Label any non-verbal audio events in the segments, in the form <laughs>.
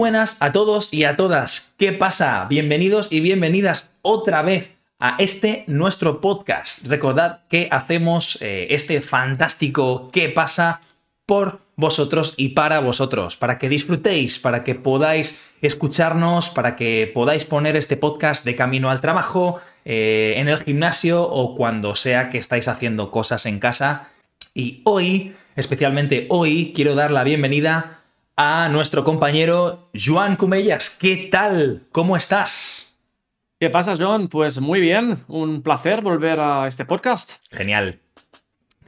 buenas a todos y a todas. ¿Qué pasa? Bienvenidos y bienvenidas otra vez a este nuestro podcast. Recordad que hacemos eh, este fantástico ¿Qué pasa? por vosotros y para vosotros, para que disfrutéis, para que podáis escucharnos, para que podáis poner este podcast de camino al trabajo, eh, en el gimnasio o cuando sea que estáis haciendo cosas en casa. Y hoy, especialmente hoy, quiero dar la bienvenida a nuestro compañero Joan Cumellas. ¿Qué tal? ¿Cómo estás? ¿Qué pasa, John? Pues muy bien, un placer volver a este podcast. Genial,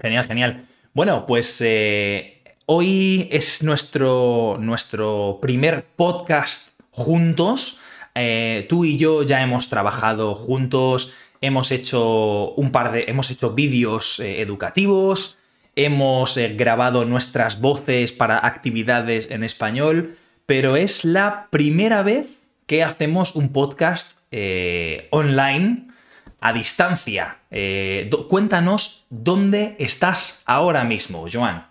genial, genial. Bueno, pues eh, hoy es nuestro, nuestro primer podcast juntos. Eh, tú y yo ya hemos trabajado juntos, hemos hecho un par de, hemos hecho vídeos eh, educativos, hemos eh, grabado nuestras voces para actividades en español, pero es la primera vez que hacemos un podcast eh, online a distancia. Eh, cuéntanos dónde estás ahora mismo, Joan.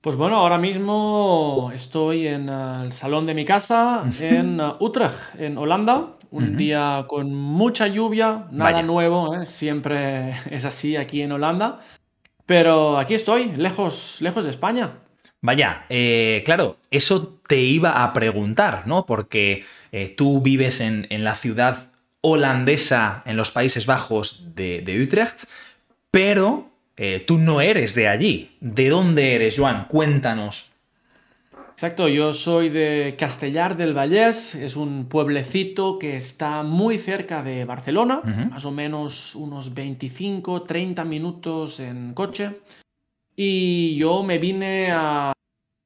Pues bueno, ahora mismo estoy en el salón de mi casa en Utrecht, en Holanda. Un día con mucha lluvia, nada nuevo, siempre <laughs> es así aquí en Holanda. Pero aquí estoy, lejos, lejos de España. Vaya, eh, claro, eso te iba a preguntar, ¿no? Porque eh, tú vives en, la ciudad holandesa en los Países Bajos de, Utrecht, pero eh, tú no eres de allí. ¿De dónde eres, Joan? Cuéntanos. Exacto, yo soy de Castellar del Vallés, es un pueblecito que está muy cerca de Barcelona, más o menos unos 25, 30 minutos en coche. Y yo me vine a,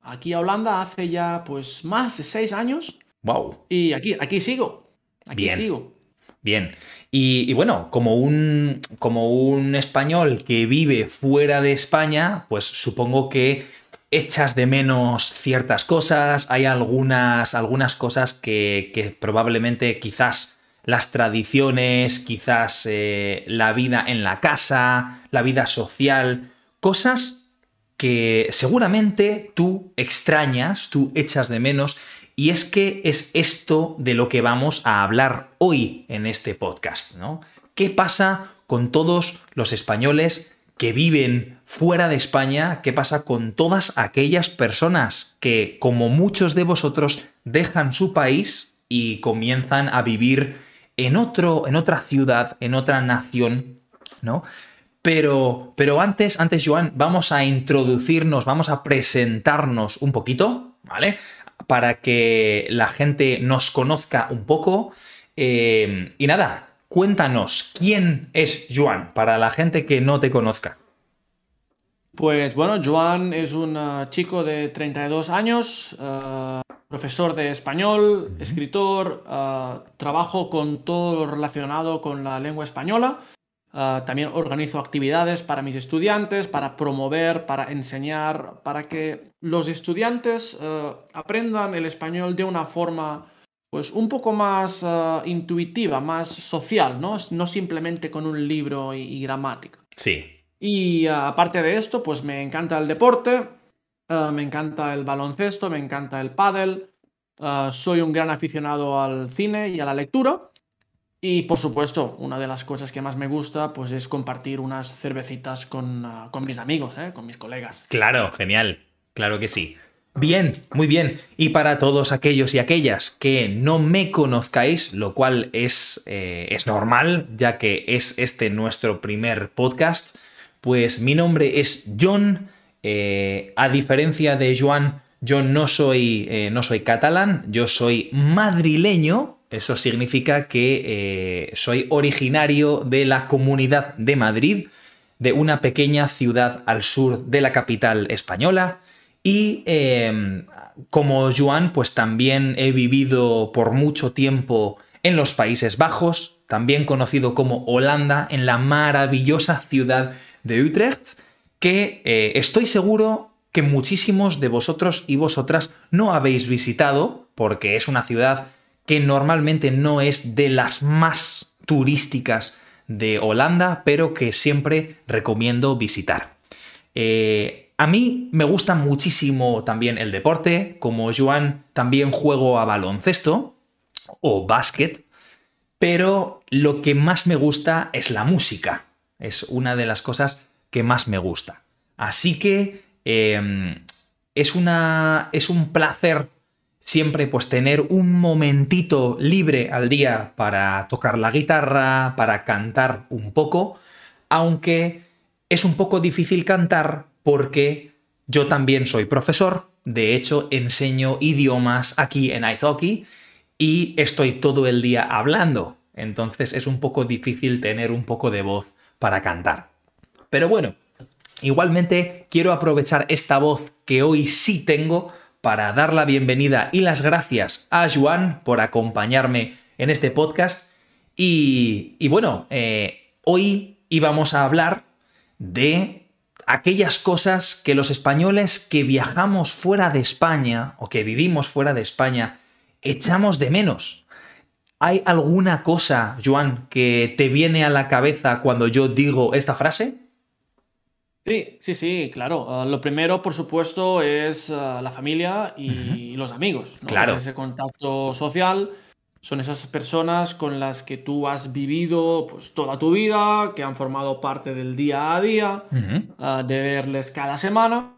aquí a Holanda hace ya pues más de seis años. Wow. Y aquí, aquí sigo. Aquí Bien. sigo. Bien. Y, y, bueno, como un, como un español que vive fuera de España, pues supongo que echas de menos ciertas cosas, hay algunas, algunas cosas que, probablemente quizás las tradiciones, quizás eh, la vida en la casa, la vida social, cosas que seguramente tú extrañas, tú echas de menos, y es que es esto de lo que vamos a hablar hoy en este podcast, ¿no? ¿Qué pasa con todos los españoles que viven fuera de España, ¿qué pasa con todas aquellas personas que, como muchos de vosotros, dejan su país y comienzan a vivir en, otro, en otra ciudad, en otra nación, ¿no? Pero, pero antes, antes, Joan, vamos a introducirnos, vamos a presentarnos un poquito, ¿vale? Para que la gente nos conozca un poco. Eh, y nada, Cuéntanos, ¿quién es Joan para la gente que no te conozca? Pues bueno, Joan es un uh, chico de 32 años, uh, profesor de español, escritor, uh, trabajo con todo lo relacionado con la lengua española. también organizo actividades para mis estudiantes, para promover, para enseñar, para que los estudiantes aprendan el español de una forma pues un poco más eh, intuitiva, más social, ¿no? No simplemente con un libro y, gramática. Sí. Y eh, aparte de esto, pues me encanta el deporte, eh, me encanta el baloncesto, me encanta el pádel, soy un gran aficionado al cine y a la lectura. Y por supuesto, una de las cosas que más me gusta pues es compartir unas cervecitas con, con mis amigos, con mis colegas. Claro, genial, claro que sí. Bien, muy bien. Y para todos aquellos y aquellas que no me conozcáis, lo cual es, eh, es normal, ya que es este nuestro primer podcast, pues mi nombre es John. Eh, a diferencia de Joan, yo no soy, eh, no soy catalán, yo soy madrileño. Eso significa que soy originario de la comunidad de Madrid, de una pequeña ciudad al sur de la capital española. Y em, como Joan, pues también he vivido por mucho tiempo en los Países Bajos, también conocido como Holanda, en la maravillosa ciudad de Utrecht, que eh, estoy seguro que muchísimos de vosotros y vosotras no habéis visitado, porque es una ciudad que normalmente no es de las más turísticas de Holanda, pero que siempre recomiendo visitar. Eh, a mí me gusta muchísimo también el deporte, como Joan también juego a baloncesto o básquet, pero lo que más me gusta es la música. Es una de las cosas que más me gusta. Así que em, es, una, es un placer siempre pues tener un momentito libre al día para tocar la guitarra, para cantar un poco, aunque es un poco difícil cantar porque yo también soy profesor, de hecho enseño idiomas aquí en Italki y estoy todo el día hablando, entonces es un poco difícil tener un poco de voz para cantar. Pero bueno, igualmente quiero aprovechar esta voz que hoy sí tengo para dar la bienvenida y las gracias a Juan por acompañarme en este podcast. Y, bueno, eh, hoy íbamos a hablar de aquellas cosas que los españoles que viajamos fuera de España o que vivimos fuera de España echamos de menos. ¿Hay alguna cosa, Joan, que te viene a la cabeza cuando yo digo esta frase? Sí, sí, sí, claro. Ah, lo primero, por supuesto, es ah, la familia y los amigos. Claro. Ese contacto social son esas personas con las que tú has vivido pues, toda tu vida, que han formado parte del día a día, ah, de verles cada semana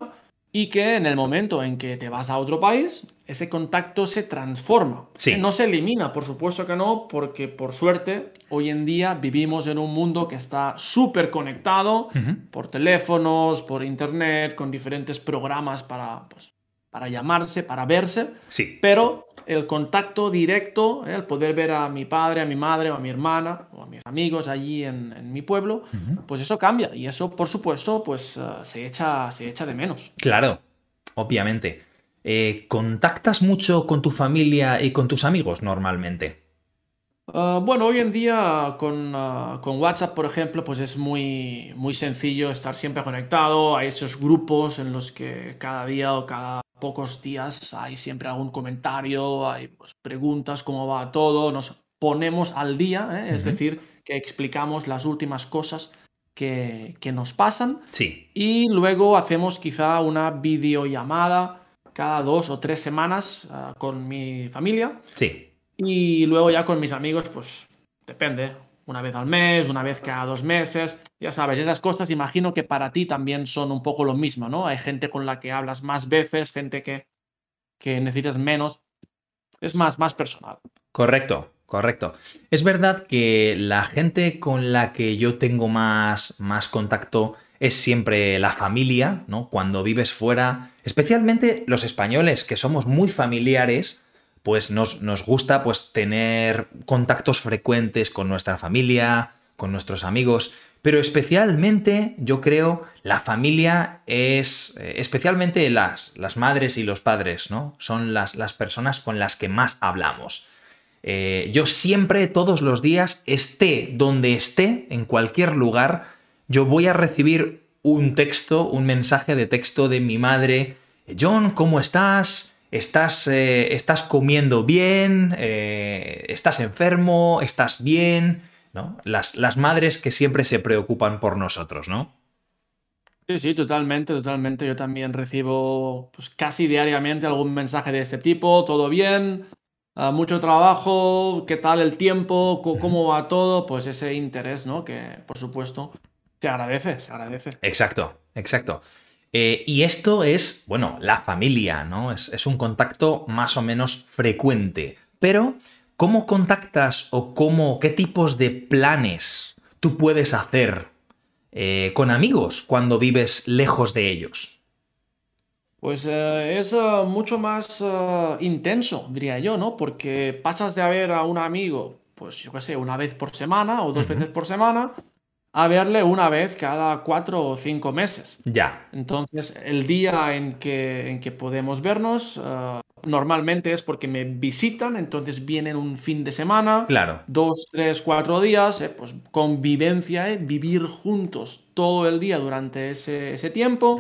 y que en el momento en que te vas a otro país, ese contacto se transforma. Sí. No se elimina, por supuesto que no, porque por suerte hoy en día vivimos en un mundo que está súper conectado por teléfonos, por internet, con diferentes programas para, pues, para llamarse, para verse. Sí. Pero el contacto directo, ¿eh? el poder ver a mi padre, a mi madre o a mi hermana o a mis amigos allí en, mi pueblo, pues eso cambia y eso, por supuesto, pues eh, se, echa, se echa de menos. Claro, obviamente. Eh, ¿Contactas mucho con tu familia y con tus amigos normalmente? bueno, hoy en día con, con, WhatsApp, por ejemplo, pues es muy, muy sencillo estar siempre conectado. Hay esos grupos en los que cada día o cada pocos días hay siempre algún comentario, hay pues, preguntas, cómo va todo, nos ponemos al día, ¿eh? es decir, que explicamos las últimas cosas que, nos pasan. Sí. Y luego hacemos quizá una videollamada cada dos o tres semanas ah, con mi familia. Sí. Y luego ya con mis amigos, pues depende, una vez al mes, una vez cada dos meses. Ya sabes, esas cosas imagino que para ti también son un poco lo mismo, ¿no? Hay gente con la que hablas más veces, gente que, que necesitas menos. Es más, más personal. Correcto, correcto. Es verdad que la gente con la que yo tengo más, más contacto es siempre la familia, ¿no? Cuando vives fuera, especialmente los españoles, que somos muy familiares, pues nos, gusta pues tener contactos frecuentes con nuestra familia, con nuestros amigos, pero especialmente yo creo la familia es, eh, especialmente las, las, madres y los padres, ¿no? Son las, las personas con las que más hablamos. Eh, yo siempre, todos los días, esté donde esté, en cualquier lugar, yo voy a recibir un texto, un mensaje de texto de mi madre. John, ¿cómo estás? Estás, eh, estás comiendo bien, eh, estás enfermo, estás bien, ¿no? Las, las, madres que siempre se preocupan por nosotros, ¿no? Sí, sí, totalmente, totalmente. Yo también recibo pues, casi diariamente algún mensaje de este tipo, todo bien, ah, mucho trabajo, qué tal el tiempo, cómo va todo, pues ese interés, ¿no? Que por supuesto se agradece, se agradece. Exacto, exacto. Eh, y esto es, bueno, la familia, ¿no? Es, un contacto más o menos frecuente. Pero, ¿cómo contactas o cómo, qué tipos de planes tú puedes hacer eh, con amigos cuando vives lejos de ellos? Pues eh, es mucho más intenso, diría yo, ¿no? Porque pasas de ver a un amigo, pues yo qué sé, una vez por semana o dos veces por semana, a verle una vez cada cuatro o cinco meses. Ya. Entonces, el día en que, en que podemos vernos, eh, normalmente es porque me visitan, entonces vienen un fin de semana. Claro. Dos, tres, cuatro días, eh, pues convivencia, eh, vivir juntos todo el día durante ese, ese tiempo.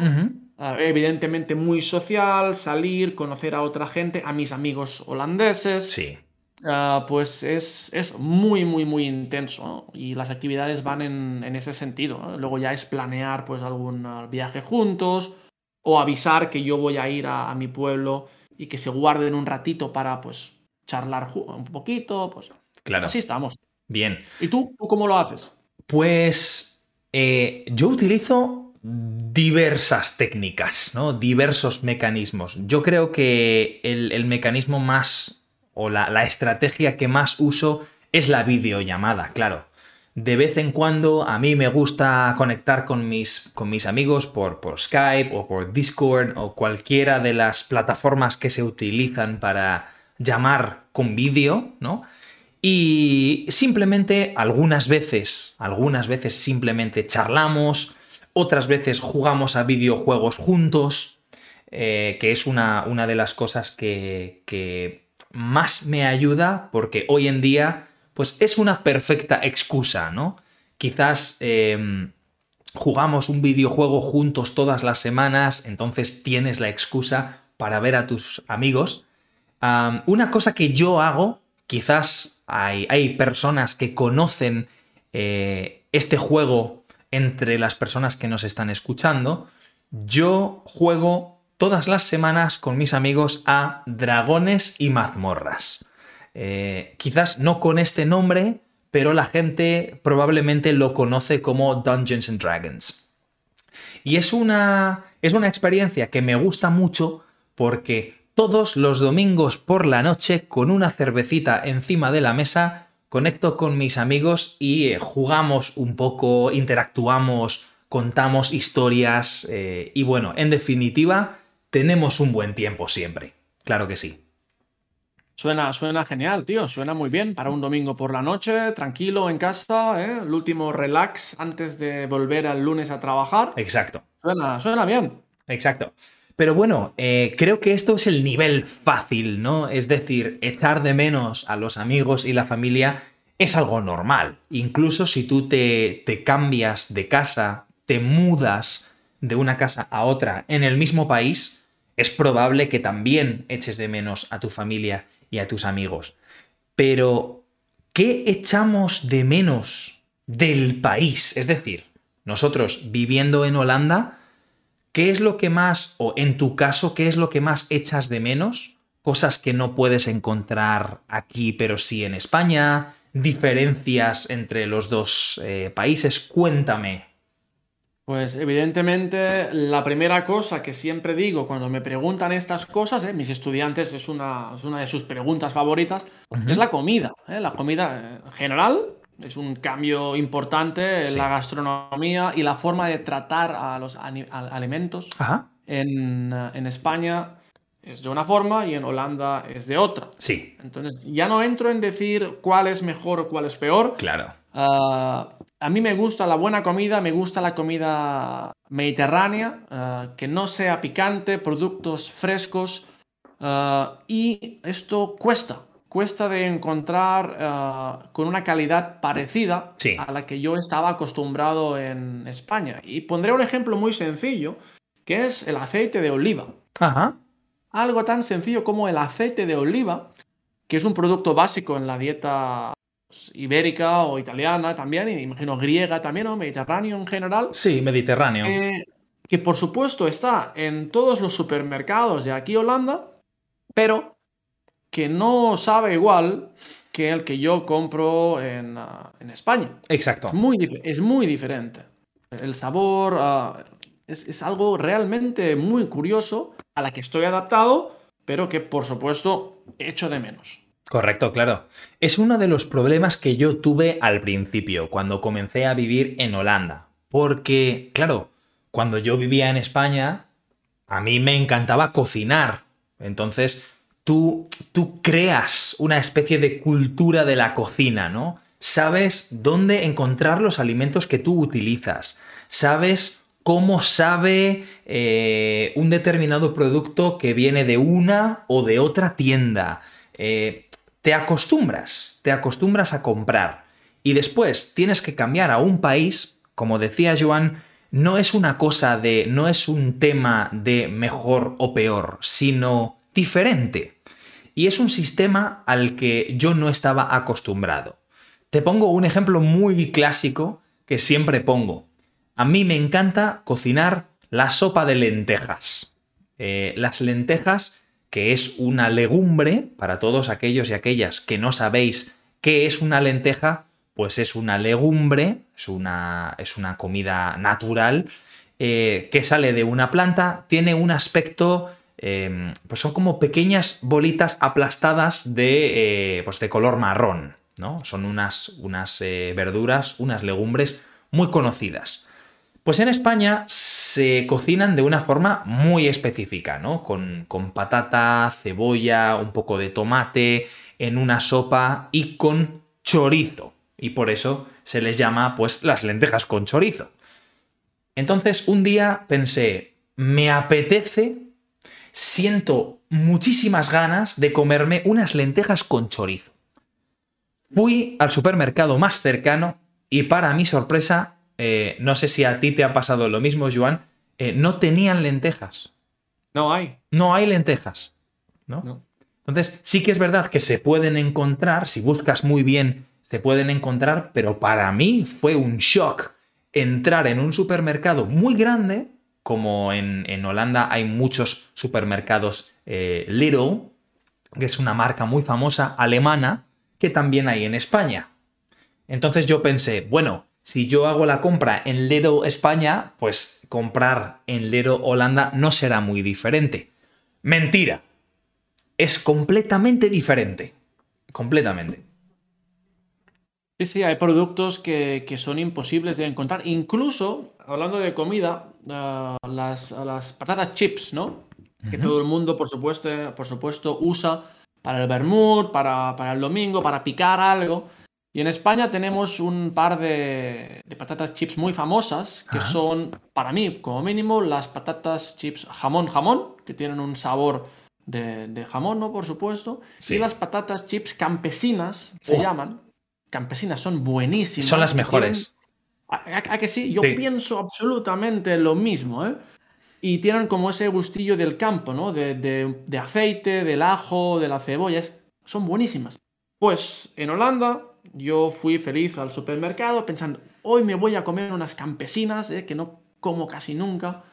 evidentemente muy social, salir, conocer a otra gente, a mis amigos holandeses. Sí. Ah, pues es, es, muy, muy, muy intenso y las actividades van en, ese sentido. Luego ya es planear pues algún ah, viaje juntos o avisar que yo voy a ir a, mi pueblo y que se guarden un ratito para pues charlar un poquito, pues claro. así estamos. Bien. ¿Y tú, cómo lo haces? Pues eh, yo utilizo diversas técnicas, ¿no? Diversos mecanismos. Yo creo que el, mecanismo más o la, la estrategia que más uso es la videollamada, claro. De vez en cuando a mí me gusta conectar con mis, con mis amigos por, por, Skype o por Discord o cualquiera de las plataformas que se utilizan para llamar con vídeo, ¿no? Y simplemente algunas veces, algunas veces simplemente charlamos, otras veces jugamos a videojuegos juntos, eh, que es una, una, de las cosas que, que más me ayuda porque hoy en día pues es una perfecta excusa, ¿no? Quizás em, jugamos un videojuego juntos todas las semanas, entonces tienes la excusa para ver a tus amigos. una cosa que yo hago, quizás hay, hay personas que conocen eh, este juego entre las personas que nos están escuchando, yo juego todas las semanas con mis amigos a dragones y mazmorras. Eh, quizás no con este nombre, pero la gente probablemente lo conoce como Dungeons and Dragons. Y es una, es una experiencia que me gusta mucho porque todos los domingos por la noche, con una cervecita encima de la mesa, conecto con mis amigos y eh, jugamos un poco, interactuamos, contamos historias eh, y bueno, en definitiva, tenemos un buen tiempo siempre. Claro que sí. Suena, suena genial, tío. Suena muy bien para un domingo por la noche, tranquilo en casa, ¿eh? el último relax antes de volver al lunes a trabajar. Exacto. Suena, suena bien. Exacto. Pero bueno, eh, creo que esto es el nivel fácil, ¿no? Es decir, echar de menos a los amigos y la familia es algo normal. Incluso si tú te, te cambias de casa, te mudas de una casa a otra en el mismo país, es probable que también eches de menos a tu familia y a tus amigos. Pero, ¿qué echamos de menos del país? Es decir, nosotros viviendo en Holanda, ¿qué es lo que más, o en tu caso, qué es lo que más echas de menos? Cosas que no puedes encontrar aquí, pero sí en España, diferencias entre los dos eh, países. Cuéntame pues evidentemente la primera cosa que siempre digo cuando me preguntan estas cosas, ¿eh? mis estudiantes es una, una, de sus preguntas favoritas, es la comida. ¿eh? La comida eh, en general es un cambio importante en la gastronomía y la forma de tratar a los alimentos. En, en, España es de una forma y en Holanda es de otra. Sí. Entonces ya no entro en decir cuál es mejor o cuál es peor. Claro. Ah, a mí me gusta la buena comida, me gusta la comida mediterránea, ah, que no sea picante, productos frescos. Ah, y esto cuesta, cuesta de encontrar con una calidad parecida a la que yo estaba acostumbrado en España. Y pondré un ejemplo muy sencillo, que es el aceite de oliva. Ajá. Algo tan sencillo como el aceite de oliva, que es un producto básico en la dieta ibérica o italiana también, y imagino griega también, o mediterráneo en general. Sí, mediterráneo. Eh, que por supuesto está en todos los supermercados de aquí Holanda, pero que no sabe igual que el que yo compro en, ah, España. Exacto. Es muy, es muy diferente. El sabor ah, es, es algo realmente muy curioso a la que estoy adaptado, pero que por supuesto echo de menos. Correcto, claro. Es uno de los problemas que yo tuve al principio, cuando comencé a vivir en Holanda. Porque, claro, cuando yo vivía en España, a mí me encantaba cocinar. Entonces, tú, tú creas una especie de cultura de la cocina, ¿no? Sabes dónde encontrar los alimentos que tú utilizas. Sabes cómo sabe eh, un determinado producto que viene de una o de otra tienda. Eh, te acostumbras, te acostumbras a comprar. Y después tienes que cambiar a un país, como decía Joan, no es una cosa de, no es un tema de mejor o peor, sino diferente. Y es un sistema al que yo no estaba acostumbrado. Te pongo un ejemplo muy clásico que siempre pongo. A mí me encanta cocinar la sopa de lentejas. Eh, las lentejas, que es una legumbre, para todos aquellos y aquellas que no sabéis qué es una lenteja, pues es una legumbre, es una, es una comida natural eh, que sale de una planta, tiene un aspecto, em, pues son como pequeñas bolitas aplastadas de, eh, pues de color marrón, ¿no? Son unas, unas verduras, unas legumbres muy conocidas. Pues en España se cocinan de una forma muy específica, ¿no? Con, patata, cebolla, un poco de tomate, en una sopa y con chorizo. Y por eso se les llama, pues, las lentejas con chorizo. Entonces, un día pensé, me apetece, siento muchísimas ganas de comerme unas lentejas con chorizo. Fui al supermercado más cercano y para mi sorpresa eh, no sé si a ti te ha pasado lo mismo, Joan, eh, no tenían lentejas. No hay. No hay lentejas. ¿no? Entonces, sí que es verdad que se pueden encontrar, si buscas muy bien, se pueden encontrar, pero para mí fue un shock entrar en un supermercado muy grande, como en, Holanda hay muchos supermercados eh, Little, que es una marca muy famosa alemana, que también hay en España. Entonces yo pensé, bueno, si yo hago la compra en Ledo España, pues comprar en Ledo Holanda no será muy diferente. Mentira. Es completamente diferente. Completamente. Sí, sí, hay productos que, son imposibles de encontrar. Incluso, hablando de comida, ah, las, las, patatas chips, ¿no? Que todo el mundo, por supuesto, por supuesto, usa para el vermut, para, para el domingo, para picar algo. Y en España tenemos un par de, patatas chips muy famosas, que son, para mí, como mínimo, las patatas chips jamón jamón, que tienen un sabor de, jamón, ¿no? Por supuesto. Y las patatas chips campesinas, se oh. llaman. Campesinas, son buenísimas. Son las mejores. ¿A, que sí? Yo pienso absolutamente lo mismo, ¿eh? Y tienen como ese gustillo del campo, ¿no? De, de aceite, del ajo, de la cebolla. son buenísimas. Pues en Holanda yo fui feliz al supermercado pensando, hoy me voy a comer unas campesinas, eh, que no como casi nunca.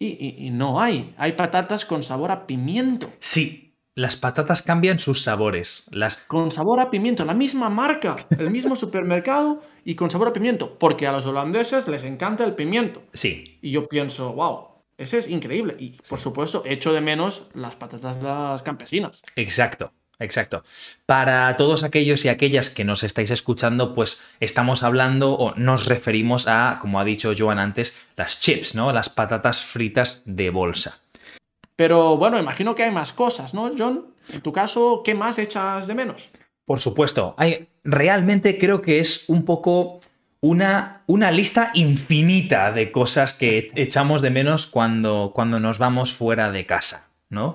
Y, no hay. Hay patatas con sabor a pimiento. Sí, las patatas cambian sus sabores. Las... Con sabor a pimiento, la misma marca, el mismo <laughs> supermercado y con sabor a pimiento. Porque a los holandeses les encanta el pimiento. Sí. Y yo pienso, wow, ese es increíble. Y por supuesto, echo de menos las patatas las campesinas. Exacto. Exacto. Para todos aquellos y aquellas que nos estáis escuchando, pues estamos hablando o nos referimos a, como ha dicho Joan antes, las chips, ¿no? Las patatas fritas de bolsa. Pero bueno, imagino que hay más cosas, ¿no, John? En tu caso, ¿qué más echas de menos? Por supuesto. Hay, realmente creo que es un poco una, una, lista infinita de cosas que echamos de menos cuando, cuando nos vamos fuera de casa, ¿no?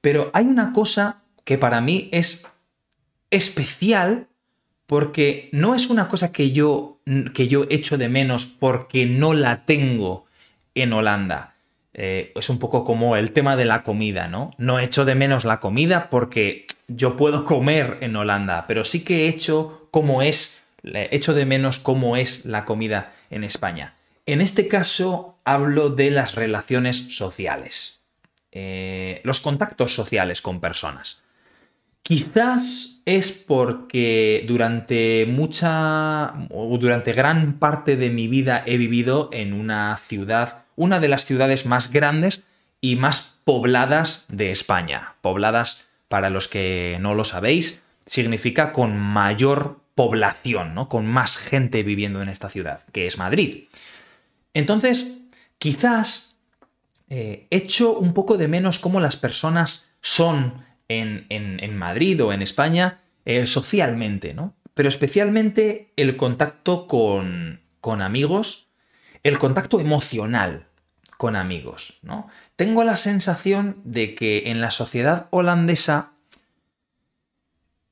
Pero hay una cosa que para mí es especial porque no es una cosa que yo, que yo echo de menos porque no la tengo en Holanda. Eh, es un poco como el tema de la comida, ¿no? No echo de menos la comida porque yo puedo comer en Holanda, pero sí que como es, echo de menos cómo es la comida en España. En este caso hablo de las relaciones sociales, eh, los contactos sociales con personas. Quizás es porque durante mucha durante gran parte de mi vida he vivido en una ciudad, una de las ciudades más grandes y más pobladas de España. Pobladas, para los que no lo sabéis, significa con mayor población, ¿no? Con más gente viviendo en esta ciudad, que es Madrid. Entonces, quizás eh, echo un poco de menos cómo las personas son en, Madrid o en España eh, socialmente, ¿no? Pero especialmente el contacto con, con amigos, el contacto emocional con amigos, ¿no? Tengo la sensación de que en la sociedad holandesa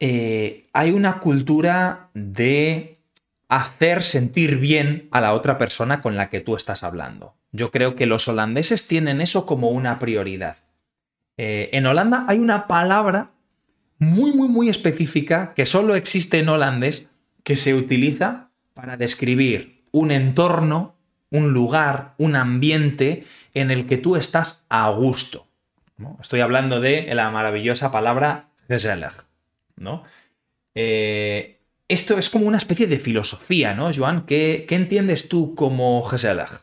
eh, hay una cultura de hacer sentir bien a la otra persona con la que tú estás hablando. Yo creo que los holandeses tienen eso como una prioridad. Eh, en Holanda hay una palabra muy, muy, muy específica que solo existe en holandés que se utiliza para describir un entorno un lugar, un ambiente en el que tú estás a gusto. Estoy hablando de la maravillosa palabra gezellig, ¿no? Eh, esto es como una especie de filosofía, ¿no, Joan? ¿Qué, entiendes tú como gezellig?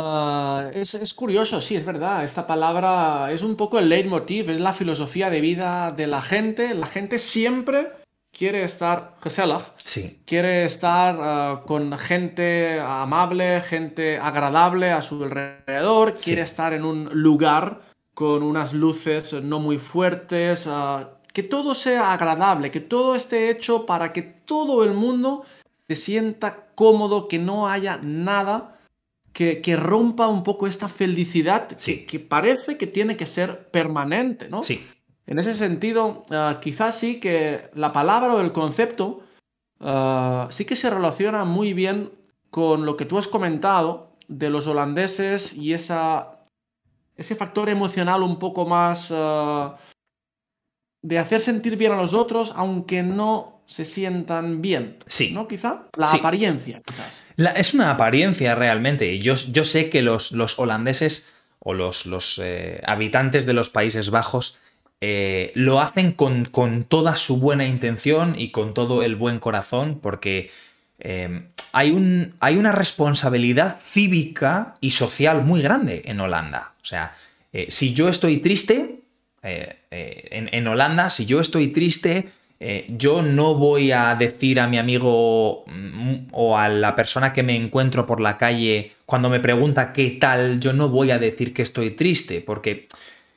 Ah, es, curioso, sí, es verdad. Esta palabra es un poco el leitmotiv, es la filosofía de vida de la gente. La gente siempre quiere estar gezellig. Sí. Quiere estar ah, con gente amable, gente agradable a su alrededor. Quiere estar en un lugar con unas luces no muy fuertes. Ah, que todo sea agradable, que todo esté hecho para que todo el mundo se sienta cómodo, que no haya nada que, rompa un poco esta felicidad que, parece que tiene que ser permanente, ¿no? Sí. En ese sentido, ah, quizás sí que la palabra o el concepto ah, sí que se relaciona muy bien con lo que tú has comentado de los holandeses y esa, ese factor emocional un poco más ah, de hacer sentir bien a los otros, aunque no se sientan bien. Sí. ¿No? Quizá. La apariencia, quizás. es una apariencia realmente. Y yo, yo sé que los, los holandeses o los, los eh, habitantes de los Países Bajos eh, lo hacen con, con, toda su buena intención y con todo el buen corazón, porque eh, hay, un, hay, una responsabilidad cívica y social muy grande en Holanda. O sea, si yo estoy triste, en, en Holanda, si yo estoy triste, eh, yo no voy a decir a mi amigo mm, o a la persona que me encuentro por la calle cuando me pregunta qué tal, yo no voy a decir que estoy triste, porque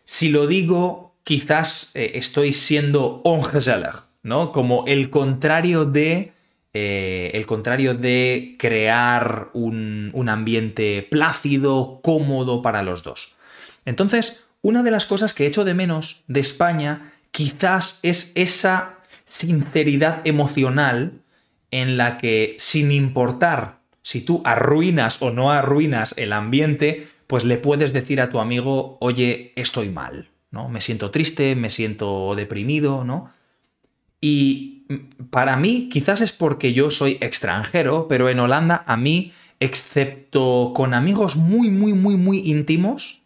si lo digo, quizás eh, estoy siendo ongezellig, ¿no? Como el contrario de... Eh, el contrario de crear un, un ambiente plácido, cómodo para los dos. Entonces, una de las cosas que echo de menos de España quizás es esa sinceridad emocional en la que sin importar si tú arruinas o no arruinas el ambiente, pues le puedes decir a tu amigo, oye, estoy mal, ¿no? Me siento triste, me siento deprimido, ¿no? Y para mí, quizás es porque yo soy extranjero, pero en Holanda a mí, excepto con amigos muy, muy, muy, muy íntimos,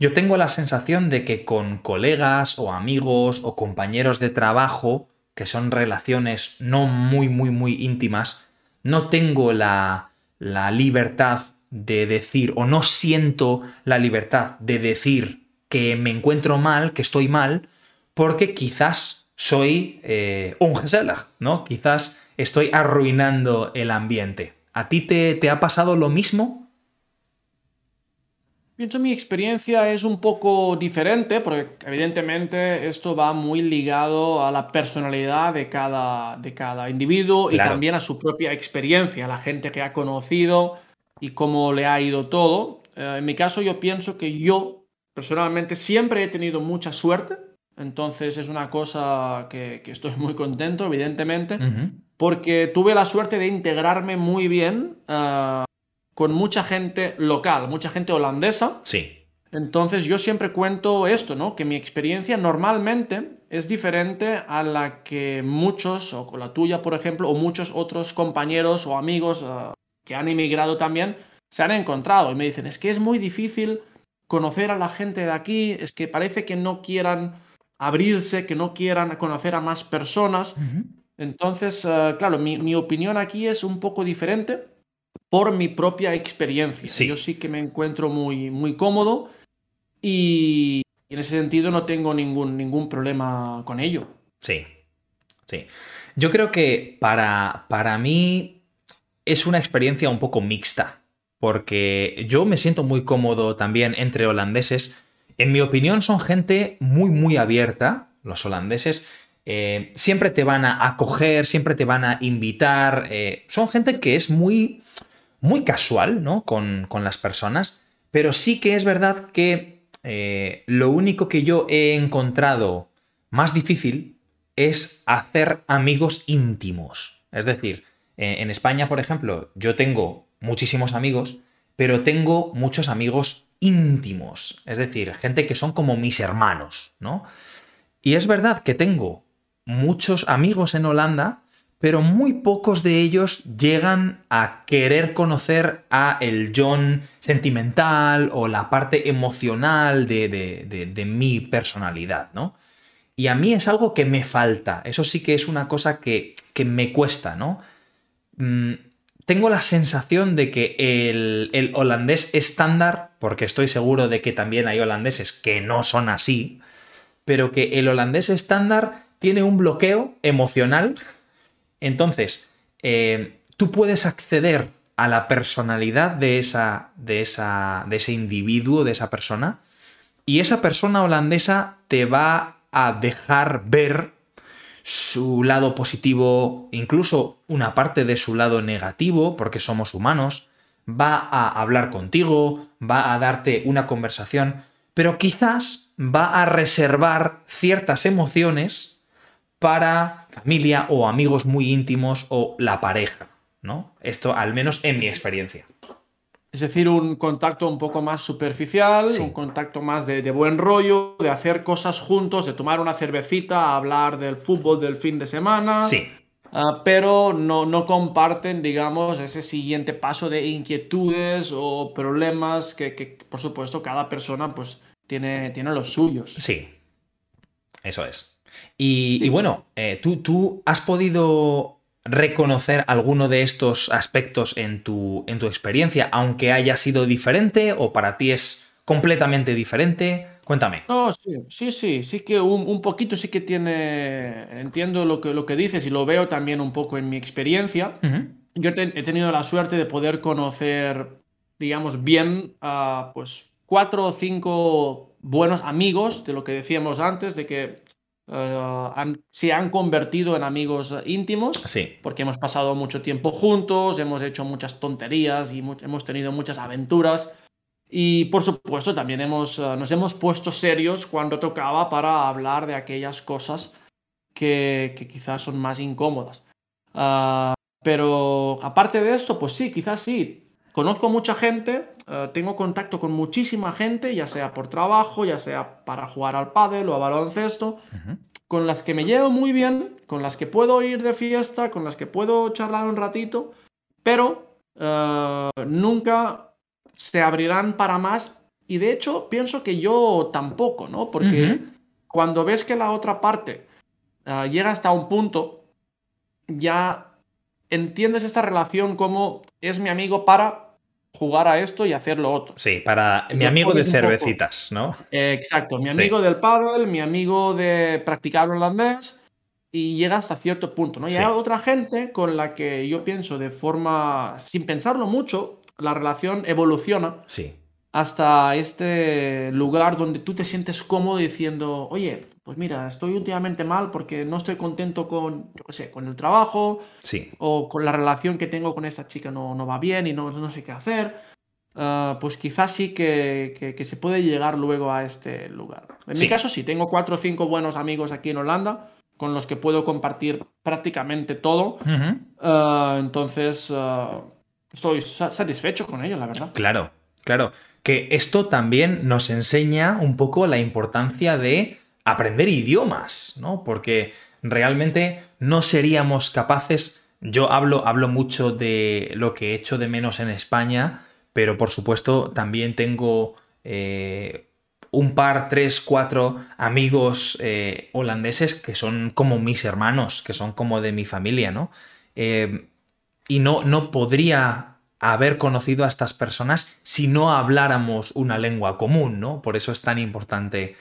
yo tengo la sensación de que con colegas o amigos o compañeros de trabajo, que son relaciones no muy, muy, muy íntimas, no tengo la, la libertad de decir o no siento la libertad de decir que me encuentro mal, que estoy mal, porque quizás soy eh, un gezellig, ¿no? Quizás estoy arruinando el ambiente. ¿A ti te, te ha pasado lo mismo? Pienso mi experiencia es un poco diferente, porque evidentemente esto va muy ligado a la personalidad de cada, de cada individuo y también a su propia experiencia, a la gente que ha conocido y cómo le ha ido todo. Eh, en mi caso yo pienso que yo personalmente siempre he tenido mucha suerte, entonces es una cosa que, estoy muy contento, evidentemente, porque tuve la suerte de integrarme muy bien. Uh, con mucha gente local, mucha gente holandesa. Sí. Entonces yo siempre cuento esto, ¿no? Que mi experiencia normalmente es diferente a la que muchos, o con la tuya, por ejemplo, o muchos otros compañeros o amigos eh, que han emigrado también, se han encontrado y me dicen, es que es muy difícil conocer a la gente de aquí, es que parece que no quieran abrirse, que no quieran conocer a más personas. Entonces, eh, claro, mi, mi opinión aquí es un poco diferente por mi propia experiencia. Yo sí que me encuentro muy, muy cómodo y en ese sentido no tengo ningún, ningún problema con ello. Sí, sí. Yo creo que para, para mí es una experiencia un poco mixta, porque yo me siento muy cómodo también entre holandeses. En mi opinión son gente muy, muy abierta, los holandeses. Eh, siempre te van a acoger, siempre te van a invitar. Eh, son gente que es muy muy casual, ¿no? Con, las personas, pero sí que es verdad que eh, lo único que yo he encontrado más difícil es hacer amigos íntimos. Es decir, eh, en España, por ejemplo, yo tengo muchísimos amigos, pero tengo muchos amigos íntimos, es decir, gente que son como mis hermanos, ¿no? Y es verdad que tengo muchos amigos en Holanda, pero muy pocos de ellos llegan a querer conocer a el John sentimental o la parte emocional de, de, mi personalidad, ¿no? Y a mí es algo que me falta, eso sí que es una cosa que, que me cuesta, ¿no? Mm, tengo la sensación de que el, el holandés estándar, porque estoy seguro de que también hay holandeses que no son así, pero que el holandés estándar tiene un bloqueo emocional entonces, eh, tú puedes acceder a la personalidad de, esa, de, esa, de ese individuo, de esa persona, y esa persona holandesa te va a dejar ver su lado positivo, incluso una parte de su lado negativo, porque somos humanos, va a hablar contigo, va a darte una conversación, pero quizás va a reservar ciertas emociones para familia o amigos muy íntimos o la pareja, ¿no? Esto al menos en mi experiencia. Es decir, un contacto un poco más superficial, un contacto más de, buen rollo, de hacer cosas juntos, de tomar una cervecita, hablar del fútbol del fin de semana. Sí. Ah, pero no, no, comparten, digamos, ese siguiente paso de inquietudes o problemas que, por supuesto, cada persona pues tiene, tiene los suyos. Sí, eso es. Y, bueno, eh, ¿tú, ¿tú has podido reconocer alguno de estos aspectos en tu, en tu experiencia, aunque haya sido diferente o para ti es completamente diferente? Cuéntame. No, sí, sí, sí, sí que un, poquito sí que tiene, entiendo lo que, lo que dices y lo veo también un poco en mi experiencia. Yo he tenido la suerte de poder conocer, digamos, bien a pues cuatro o cinco buenos amigos de lo que decíamos antes, de que eh, se han convertido en amigos íntimos. Sí. Porque hemos pasado mucho tiempo juntos, hemos hecho muchas tonterías y hemos tenido muchas aventuras. Y por supuesto también hemos, eh, nos hemos puesto serios cuando tocaba para hablar de aquellas cosas que, quizás son más incómodas. Ah, pero aparte de esto, pues sí, quizás sí. Conozco mucha gente, eh, tengo contacto con muchísima gente, ya sea por trabajo, ya sea para jugar al pádel o a baloncesto, con las que me llevo muy bien, con las que puedo ir de fiesta, con las que puedo charlar un ratito, pero eh, nunca se abrirán para más. Y de hecho pienso que yo tampoco, ¿no? Porque cuando ves que la otra parte eh, llega hasta un punto, ya entiendes esta relación como es mi amigo para jugar a esto y hacer lo otro. Sí, para mi amigo de cervecitas, ¿no? exacto, mi amigo del paddle, mi amigo de practicar holandés y llega hasta cierto punto, ¿no? Y hay otra gente con la que yo pienso de forma, sin pensarlo mucho, la relación evoluciona. Sí. Hasta este lugar donde tú te sientes cómodo diciendo, oye, pues mira, estoy últimamente mal porque no estoy contento con, yo qué sé, con el trabajo. Sí. O con la relación que tengo con esta chica no, no va bien y no, no sé qué hacer. Ah, pues quizás sí que, que, se puede llegar luego a este lugar. En mi caso sí, tengo cuatro o cinco buenos amigos aquí en Holanda con los que puedo compartir prácticamente todo. Ah, entonces, ah, estoy satisfecho con ello, la verdad. Claro, claro. Que esto también nos enseña un poco la importancia de aprender idiomas, ¿no? Porque realmente no seríamos capaces, yo hablo, hablo mucho de lo que he hecho de menos en España, pero por supuesto también tengo eh, un par, tres, cuatro amigos eh, holandeses que son como mis hermanos, que son como de mi familia, ¿no? Eh, y no, no podría haber conocido a estas personas si no habláramos una lengua común, ¿no? Por eso es tan importante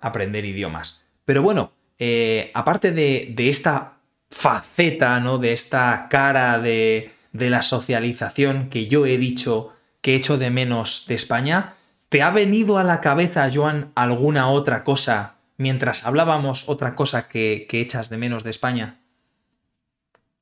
aprender idiomas. Pero bueno, eh, aparte de, esta faceta, ¿no? De esta cara de, de la socialización que yo he dicho que he hecho de menos de España, ¿te ha venido a la cabeza, Joan, alguna otra cosa mientras hablábamos, otra cosa que, que echas de menos de España?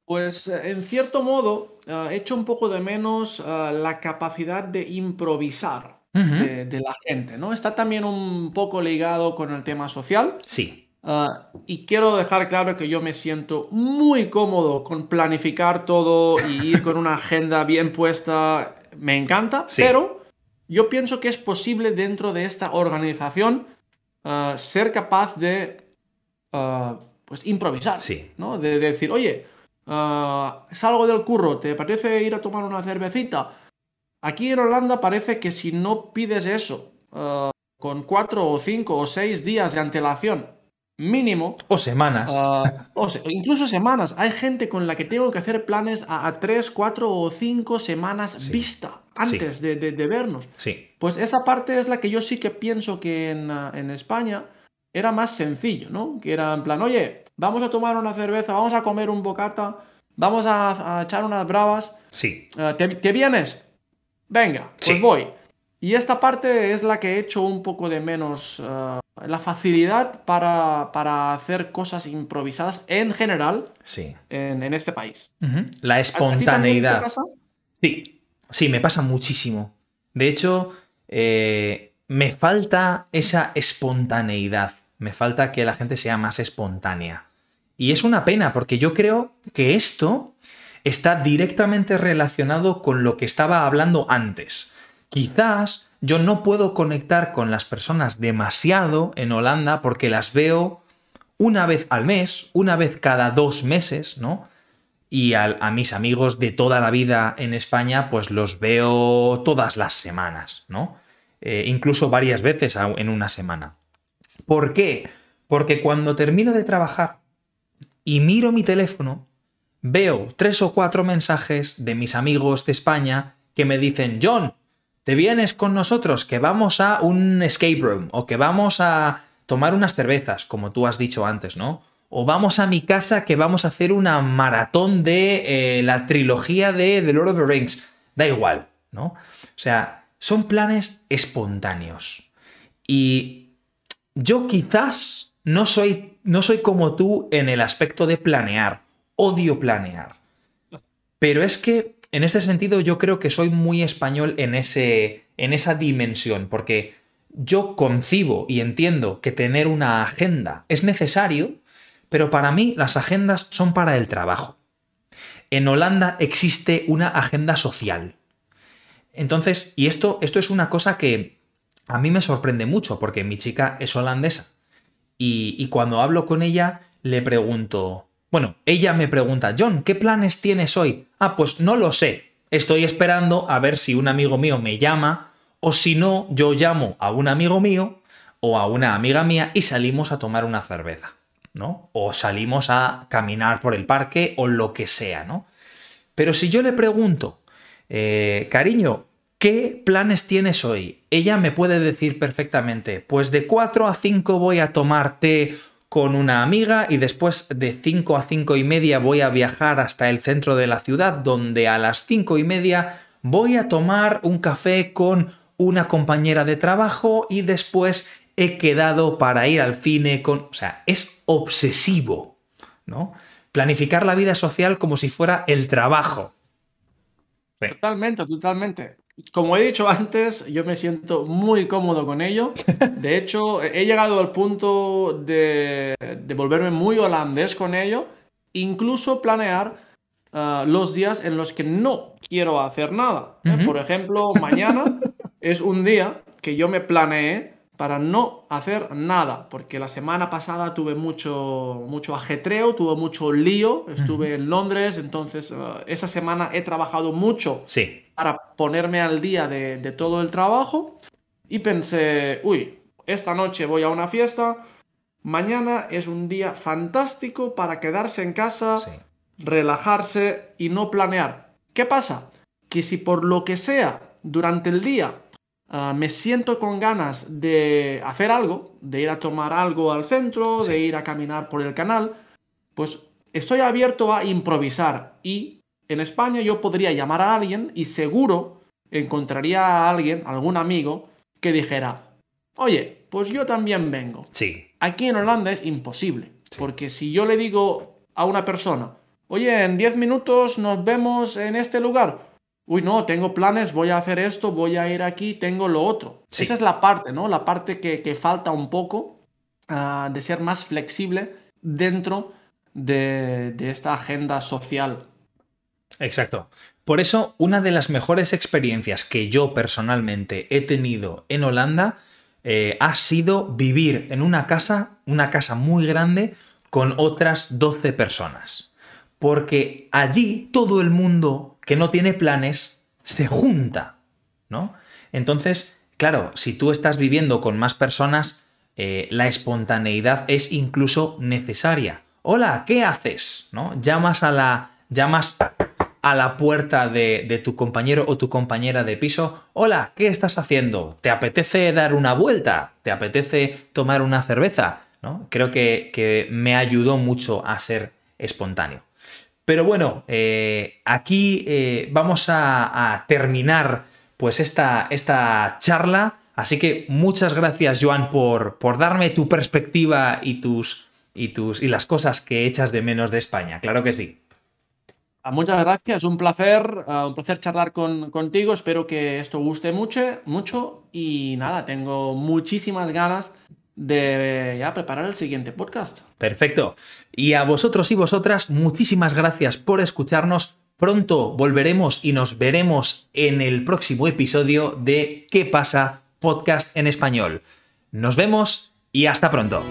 Pues eh, en cierto modo, he eh, hecho un poco de menos la capacidad de improvisar de, la gente, ¿no? Está también un poco ligado con el tema social. Sí. Ah, y quiero dejar claro que yo me siento muy cómodo con planificar todo y ir con una <laughs> agenda bien puesta. Me encanta, pero yo pienso que es posible dentro de esta organización ah, ser capaz de ah, pues improvisar. Sí. ¿no? De, decir, oye, ah, salgo del curro, ¿te parece ir a tomar una cervecita? Aquí en Holanda parece que si no pides eso ah, con cuatro o cinco o seis días de antelación mínimo. O semanas. Ah, o incluso semanas. Hay gente con la que tengo que hacer planes a, tres, cuatro o cinco semanas vista antes de, vernos. Sí. Pues esa parte es la que yo sí que pienso que en, ah, España era más sencillo, ¿no? Que era en plan, oye, vamos a tomar una cerveza, vamos a comer un bocata, vamos a, echar unas bravas. Sí. Ah, ¿te, vienes? Venga, pues voy. Y esta parte es la que he hecho un poco de menos eh, la facilidad para, hacer cosas improvisadas en general sí. en, este país. La espontaneidad. Sí, sí, me pasa muchísimo. De hecho, eh, me falta esa espontaneidad. Me falta que la gente sea más espontánea. Y es una pena porque yo creo que esto está directamente relacionado con lo que estaba hablando antes Quizás yo no puedo conectar con las personas demasiado en Holanda porque las veo una vez al mes, una vez cada dos meses, ¿no? Y a, mis amigos de toda la vida en España, pues los veo todas las semanas, ¿no? Eh, incluso varias veces en una semana. ¿Por qué? Porque cuando termino de trabajar y miro mi teléfono, veo tres o cuatro mensajes de mis amigos de España que me dicen, John, te vienes con nosotros que vamos a un escape room o que vamos a tomar unas cervezas, como tú has dicho antes, ¿no? O vamos a mi casa que vamos a hacer una maratón de eh, la trilogía de The Lord of the Rings. Da igual, ¿no? O sea, son planes espontáneos. Y yo quizás no soy, no soy como tú en el aspecto de planear. Odio planear. Pero es que en este sentido yo creo que soy muy español en, ese, en esa dimensión, porque yo concibo y entiendo que tener una agenda es necesario, pero para mí las agendas son para el trabajo. En Holanda existe una agenda social. Entonces, y esto, esto es una cosa que a mí me sorprende mucho, porque mi chica es holandesa. Y, cuando hablo con ella, le pregunto, bueno, ella me pregunta, John, ¿qué planes tienes hoy? Ah, pues no lo sé. Estoy esperando a ver si un amigo mío me llama o si no, yo llamo a un amigo mío o a una amiga mía y salimos a tomar una cerveza, ¿no? O salimos a caminar por el parque o lo que sea, ¿no? Pero si yo le pregunto, eh, cariño, ¿qué planes tienes hoy? Ella me puede decir perfectamente, pues de 4 a 5 voy a tomarte con una amiga y después de 5 a 5 y media voy a viajar hasta el centro de la ciudad donde a las 5 y media voy a tomar un café con una compañera de trabajo y después he quedado para ir al cine con... O sea, es obsesivo, ¿no? Planificar la vida social como si fuera el trabajo. Totalmente, totalmente. Como he dicho antes, yo me siento muy cómodo con ello. De <laughs> hecho, he llegado al punto de, volverme muy holandés con ello, incluso planear ah, los días en los que no quiero hacer nada. ¿eh? Por ejemplo, mañana <laughs> es un día que yo me planeé para no hacer nada, porque la semana pasada tuve mucho, mucho ajetreo, tuve mucho lío, estuve en Londres, entonces eh, esa semana he trabajado mucho sí. para ponerme al día de, todo el trabajo y pensé, uy, esta noche voy a una fiesta, mañana es un día fantástico para quedarse en casa, relajarse y no planear. ¿Qué pasa? Que si por lo que sea durante el día Ah, me siento con ganas de hacer algo, de ir a tomar algo al centro, de ir a caminar por el canal, pues estoy abierto a improvisar y en España yo podría llamar a alguien y seguro encontraría a alguien, algún amigo, que dijera, oye, pues yo también vengo. Sí. Aquí en Holanda es imposible, porque si yo le digo a una persona, oye, en 10 minutos nos vemos en este lugar, uy, no, tengo planes, voy a hacer esto, voy a ir aquí, tengo lo otro. Esa es la parte, ¿no? La parte que, falta un poco ah, de ser más flexible dentro de, esta agenda social. Exacto. Por eso, una de las mejores experiencias que yo personalmente he tenido en Holanda eh, ha sido vivir en una casa, una casa muy grande, con otras 12 personas. porque allí todo el mundo que no tiene planes se junta, ¿no? Entonces, claro, si tú estás viviendo con más personas, eh, la espontaneidad es incluso necesaria. Hola, ¿qué haces? ¿No? Llamas a la. llamas a la puerta de, de, tu compañero o tu compañera de piso. Hola, ¿qué estás haciendo? ¿Te apetece dar una vuelta? ¿Te apetece tomar una cerveza? ¿No? Creo que, que me ayudó mucho a ser espontáneo. Pero bueno, eh, aquí eh, vamos a, terminar pues esta, esta charla. Así que muchas gracias, Joan, por, por darme tu perspectiva y tus, y tus y las cosas que echas de menos de España. Claro que sí. Ah, muchas gracias, un placer, uh, un placer charlar con, contigo. Espero que esto guste mucho, mucho y nada, tengo muchísimas ganas de ya preparar el siguiente podcast. Perfecto. Y a vosotros y vosotras, muchísimas gracias por escucharnos. Pronto volveremos y nos veremos en el próximo episodio de ¿Qué pasa? Podcast en español. Nos vemos y hasta pronto.